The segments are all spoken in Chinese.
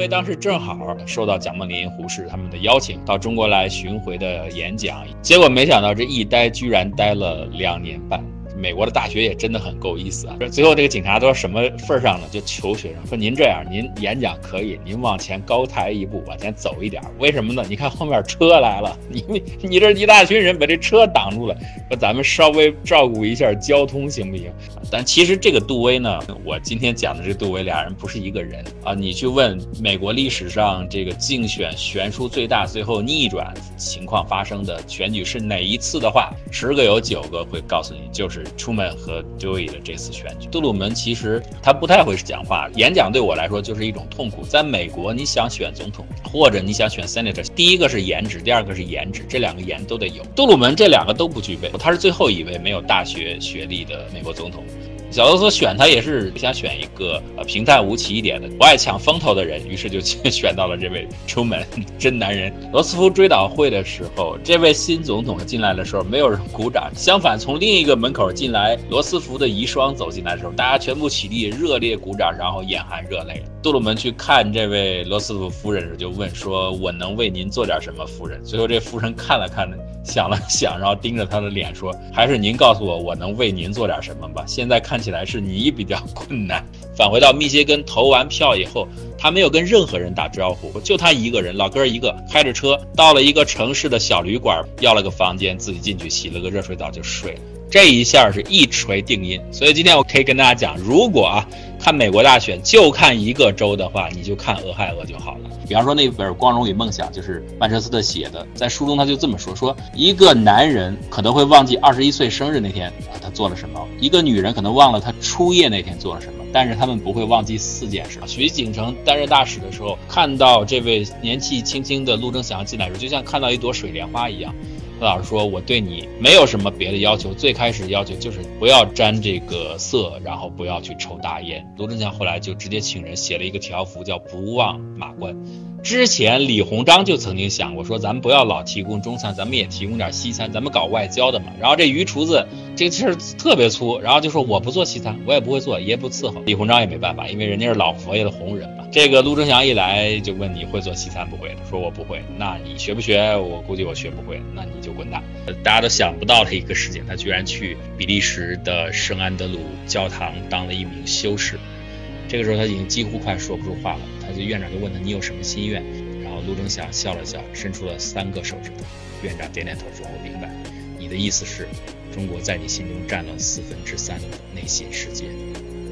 因为当时正好受到蒋梦麟、胡适他们的邀请，到中国来巡回的演讲，结果没想到这一待居然待了两年半。美国的大学也真的很够意思啊！最后这个警察都什么份儿上呢？就求学生说：“您这样，您演讲可以，您往前高抬一步，往前走一点。为什么呢？你看后面车来了，你你这一大群人把这车挡住了，说咱们稍微照顾一下交通行不行？”但其实这个杜威呢，我今天讲的这个杜威俩人不是一个人啊！你去问美国历史上这个竞选悬殊最大、最后逆转情况发生的选举是哪一次的话，十个有九个会告诉你就是。出门和 Dewey 的这次选举，杜鲁门其实他不太会讲话，演讲对我来说就是一种痛苦。在美国，你想选总统或者你想选 Senator，第一个是颜值，第二个是颜值，这两个颜都得有。杜鲁门这两个都不具备，他是最后一位没有大学学历的美国总统。小罗斯选他也是想选一个呃平淡无奇一点的，不爱抢风头的人，于是就 选到了这位出门真男人。罗斯福追悼会的时候，这位新总统进来的时候，没有人鼓掌，相反，从另一个门口进来，罗斯福的遗孀走进来的时候，大家全部起立，热烈鼓掌，然后眼含热泪。杜鲁门去看这位罗斯福夫人时，就问说：“我能为您做点什么，夫人？”最后这夫人看了看，想了想，然后盯着他的脸说：“还是您告诉我，我能为您做点什么吧。”现在看。起来是你比较困难。返回到密歇根投完票以后，他没有跟任何人打招呼，就他一个人，老哥一个，开着车到了一个城市的小旅馆，要了个房间，自己进去洗了个热水澡就睡了。这一下是一锤定音。所以今天我可以跟大家讲，如果啊看美国大选就看一个州的话，你就看俄亥俄就好了。比方说那本《光荣与梦想》就是曼彻斯特写的，在书中他就这么说：说一个男人可能会忘记二十一岁生日那天他做了什么，一个女人可能忘了她初夜那天做了什么，但是他们不会忘记四件事。徐景成担任大使的时候，看到这位年纪轻轻的陆征祥进来时，就像看到一朵水莲花一样。老师说：“我对你没有什么别的要求，最开始要求就是不要沾这个色，然后不要去抽大烟。”卢正祥后来就直接请人写了一个条幅，叫“不忘马关”。之前李鸿章就曾经想过说：“咱们不要老提供中餐，咱们也提供点西餐，咱们搞外交的嘛。”然后这于厨子这个气儿特别粗，然后就说：“我不做西餐，我也不会做，爷不伺候。”李鸿章也没办法，因为人家是老佛爷的红人嘛。这个陆正祥一来就问你会做西餐不会？说我不会。那你学不学？我估计我学不会。那你就滚蛋。大家都想不到的一个事情，他居然去比利时的圣安德鲁教堂当了一名修士。这个时候他已经几乎快说不出话了。他就院长就问他你有什么心愿？然后陆征祥笑了笑，伸出了三个手指头。院长点点头说：“我明白，你的意思是，中国在你心中占了四分之三的内心世界。”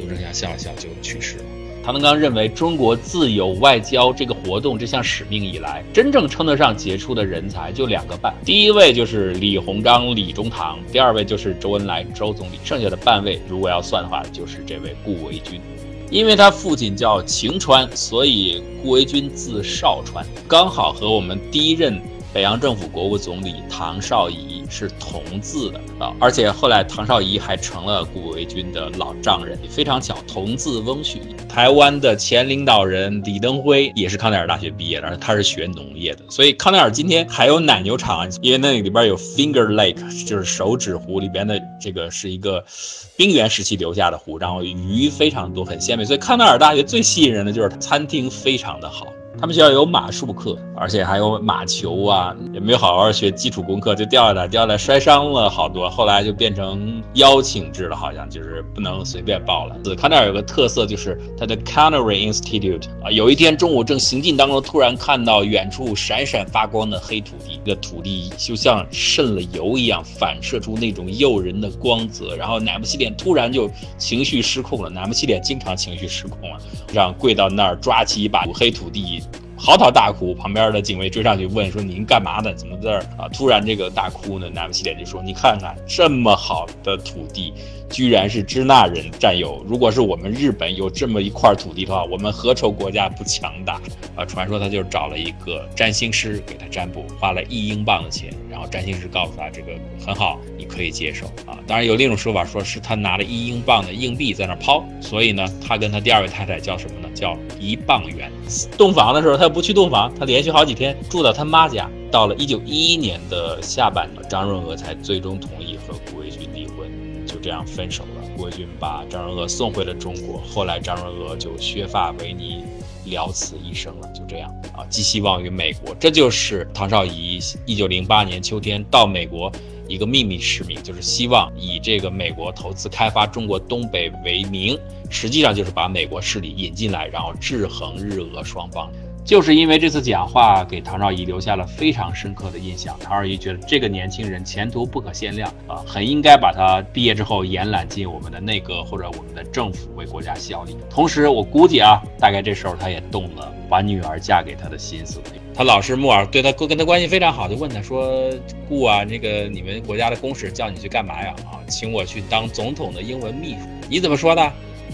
陆征祥笑了笑就去世了。唐德刚认为，中国自有外交这个活动这项使命以来，真正称得上杰出的人才就两个半，第一位就是李鸿章、李中堂，第二位就是周恩来、周总理，剩下的半位如果要算的话，就是这位顾维钧。因为他父亲叫晴川，所以顾维钧字少川，刚好和我们第一任北洋政府国务总理唐绍仪。是同字的啊，而且后来唐绍仪还成了顾维钧的老丈人，非常巧，同字翁婿。台湾的前领导人李登辉也是康奈尔大学毕业的，而他是学农业的，所以康奈尔今天还有奶牛场，因为那里边有 Finger Lake，就是手指湖里边的这个是一个冰原时期留下的湖，然后鱼非常多，很鲜美，所以康奈尔大学最吸引人的就是餐厅非常的好。他们学校有马术课，而且还有马球啊，也没有好好学基础功课，就掉下来，掉下来摔伤了好多。后来就变成邀请制了，好像就是不能随便报了。康奈尔有个特色，就是他的 Canary Institute 啊，有一天中午正行进当中，突然看到远处闪闪发光的黑土地，那土地就像渗了油一样，反射出那种诱人的光泽。然后乃木希典突然就情绪失控了，乃木希典经常情绪失控啊，让跪到那儿抓起一把黑土地。嚎啕大哭，旁边的警卫追上去问说：“您干嘛呢？怎么在这儿啊？”突然这个大哭呢，南木希典就说：“你看看这么好的土地。”居然是支那人占有。如果是我们日本有这么一块土地的话，我们何愁国家不强大？啊，传说他就找了一个占星师给他占卜，花了一英镑的钱，然后占星师告诉他这个很好，你可以接受啊。当然有另一种说法，说是他拿了一英镑的硬币在那抛，所以呢，他跟他第二位太太叫什么？叫一磅元。洞房的时候他又不去洞房，他连续好几天住到他妈家。到了一九一一年的下半年，张润娥才最终同意和顾维钧离婚。就这样分手了。顾维钧把张润娥送回了中国，后来张润娥就削发为尼，了此一生了。就这样啊，寄希望于美国。这就是唐绍仪一九零八年秋天到美国一个秘密使命，就是希望以这个美国投资开发中国东北为名，实际上就是把美国势力引进来，然后制衡日俄双方。就是因为这次讲话给唐绍仪留下了非常深刻的印象，唐绍仪觉得这个年轻人前途不可限量啊，很应该把他毕业之后延揽进我们的内阁或者我们的政府为国家效力。同时，我估计啊，大概这时候他也动了把女儿嫁给他的心思。他老师木耳对他跟他关系非常好，就问他说：“顾啊，那个你们国家的公使叫你去干嘛呀？啊，请我去当总统的英文秘书。你怎么说的？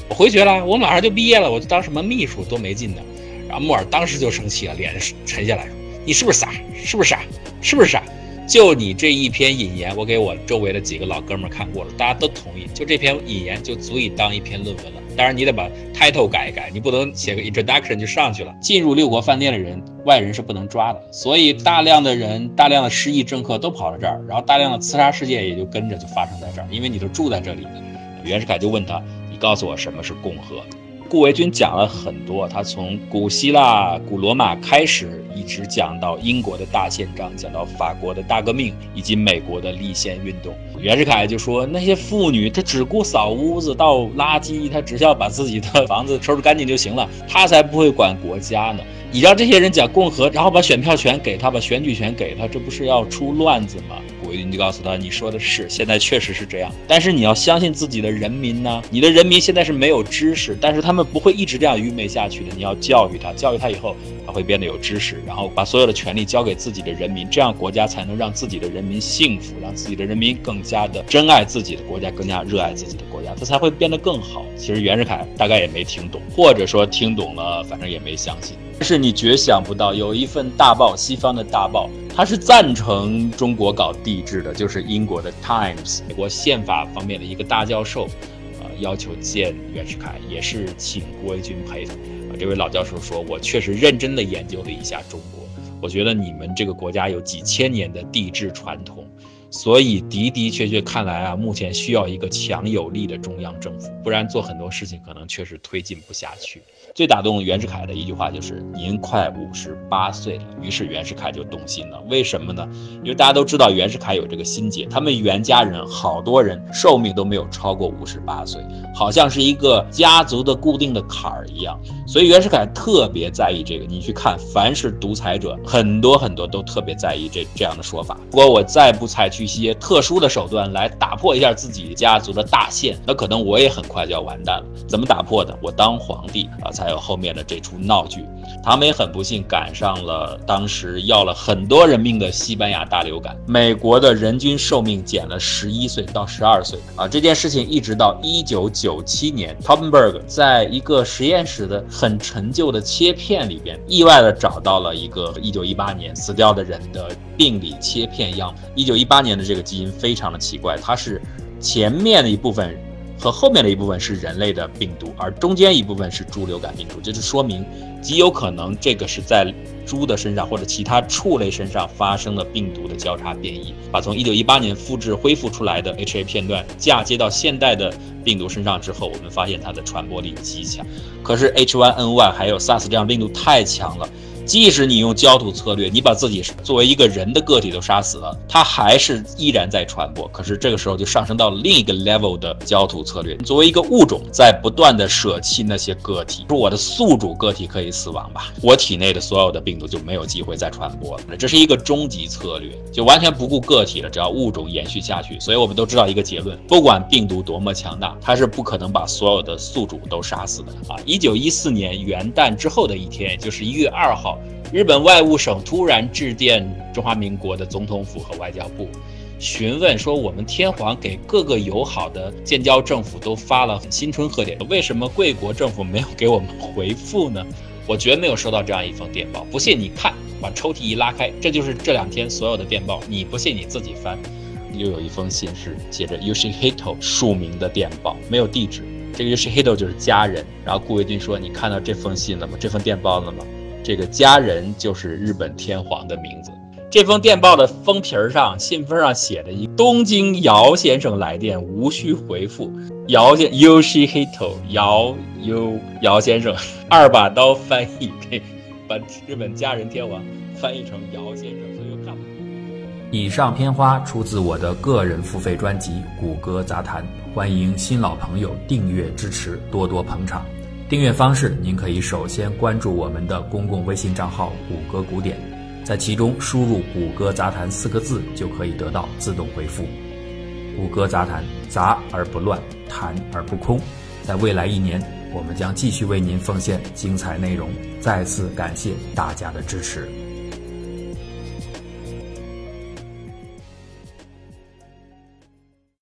我回绝了，我马上就毕业了，我就当什么秘书多没劲的。”然后木尔当时就生气了，脸沉下来：“你是不是傻？是不是傻？是不是傻？就你这一篇引言，我给我周围的几个老哥们看过了，大家都同意，就这篇引言就足以当一篇论文了。当然你得把 title 改一改，你不能写个 introduction 就上去了。进入六国饭店的人，外人是不能抓的，所以大量的人，大量的失意政客都跑到这儿，然后大量的刺杀事件也就跟着就发生在这儿，因为你都住在这里。袁世凯就问他：你告诉我什么是共和？”顾维钧讲了很多，他从古希腊、古罗马开始，一直讲到英国的大宪章，讲到法国的大革命，以及美国的立宪运动。袁世凯就说：“那些妇女，她只顾扫屋子、倒垃圾，她只需要把自己的房子收拾干净就行了，她才不会管国家呢。你让这些人讲共和，然后把选票权给他，把选举权给他，这不是要出乱子吗？”顾维钧就告诉他：“你说的是，现在确实是这样，但是你要相信自己的人民呢。你的人民现在是没有知识，但是他他们不会一直这样愚昧下去的。你要教育他，教育他以后，他会变得有知识，然后把所有的权利交给自己的人民，这样国家才能让自己的人民幸福，让自己的人民更加的珍爱自己的国家，更加热爱自己的国家，他才会变得更好。其实袁世凯大概也没听懂，或者说听懂了，反正也没相信。但是你绝想不到，有一份大报，西方的大报。”他是赞成中国搞帝制的，就是英国的《Times》，美国宪法方面的一个大教授，要求见袁世凯，也是请顾维军陪同。啊，这位老教授说：“我确实认真的研究了一下中国，我觉得你们这个国家有几千年的地质传统。”所以的的确确看来啊，目前需要一个强有力的中央政府，不然做很多事情可能确实推进不下去。最打动袁世凯的一句话就是：“您快五十八岁了。”于是袁世凯就动心了。为什么呢？因为大家都知道袁世凯有这个心结，他们袁家人好多人寿命都没有超过五十八岁，好像是一个家族的固定的坎儿一样。所以袁世凯特别在意这个。你去看，凡是独裁者，很多很多都特别在意这这样的说法。如果我再不采取，去一些特殊的手段来打破一下自己家族的大限，那可能我也很快就要完蛋了。怎么打破的？我当皇帝啊，才有后面的这出闹剧。唐美很不幸赶上了当时要了很多人命的西班牙大流感，美国的人均寿命减了十一岁到十二岁啊。这件事情一直到一九九七年 t o p p e n b e r g 在一个实验室的很陈旧的切片里边，意外的找到了一个一九一八年死掉的人的病理切片样。本。一九一八年。的这个基因非常的奇怪，它是前面的一部分和后面的一部分是人类的病毒，而中间一部分是猪流感病毒，这就说明极有可能这个是在猪的身上或者其他畜类身上发生了病毒的交叉变异，把从一九一八年复制恢复出来的 HA 片段嫁接到现代的病毒身上之后，我们发现它的传播力极强。可是 H1N1 还有 SARS 这样病毒太强了。即使你用焦土策略，你把自己作为一个人的个体都杀死了，它还是依然在传播。可是这个时候就上升到另一个 level 的焦土策略。作为一个物种，在不断的舍弃那些个体，说我的宿主个体可以死亡吧，我体内的所有的病毒就没有机会再传播了。这是一个终极策略，就完全不顾个体了，只要物种延续下去。所以我们都知道一个结论：不管病毒多么强大，它是不可能把所有的宿主都杀死的啊！一九一四年元旦之后的一天，也就是一月二号。日本外务省突然致电中华民国的总统府和外交部，询问说：“我们天皇给各个友好的建交政府都发了新春贺电，为什么贵国政府没有给我们回复呢？” 我绝没有收到这样一封电报，不信你看，把抽屉一拉开，这就是这两天所有的电报。你不信你自己翻，又有一封信是写着 Yoshihito 署名的电报，没有地址。这个 Yoshihito 就是家人。然后顾维钧说：“你看到这封信了吗？这封电报了吗？”这个家人就是日本天皇的名字。这封电报的封皮儿上，信封上写着一“东京姚先生来电，无需回复”。姚先 Yoshihito 姚优姚先生，二把刀翻译给把日本家人天皇翻译成姚先生，所以又看不懂。以上片花出自我的个人付费专辑《谷歌杂谈》，欢迎新老朋友订阅支持，多多捧场。订阅方式，您可以首先关注我们的公共微信账号“谷歌古典”，在其中输入“谷歌杂谈”四个字，就可以得到自动回复。谷歌杂谈，杂而不乱，谈而不空。在未来一年，我们将继续为您奉献精彩内容。再次感谢大家的支持。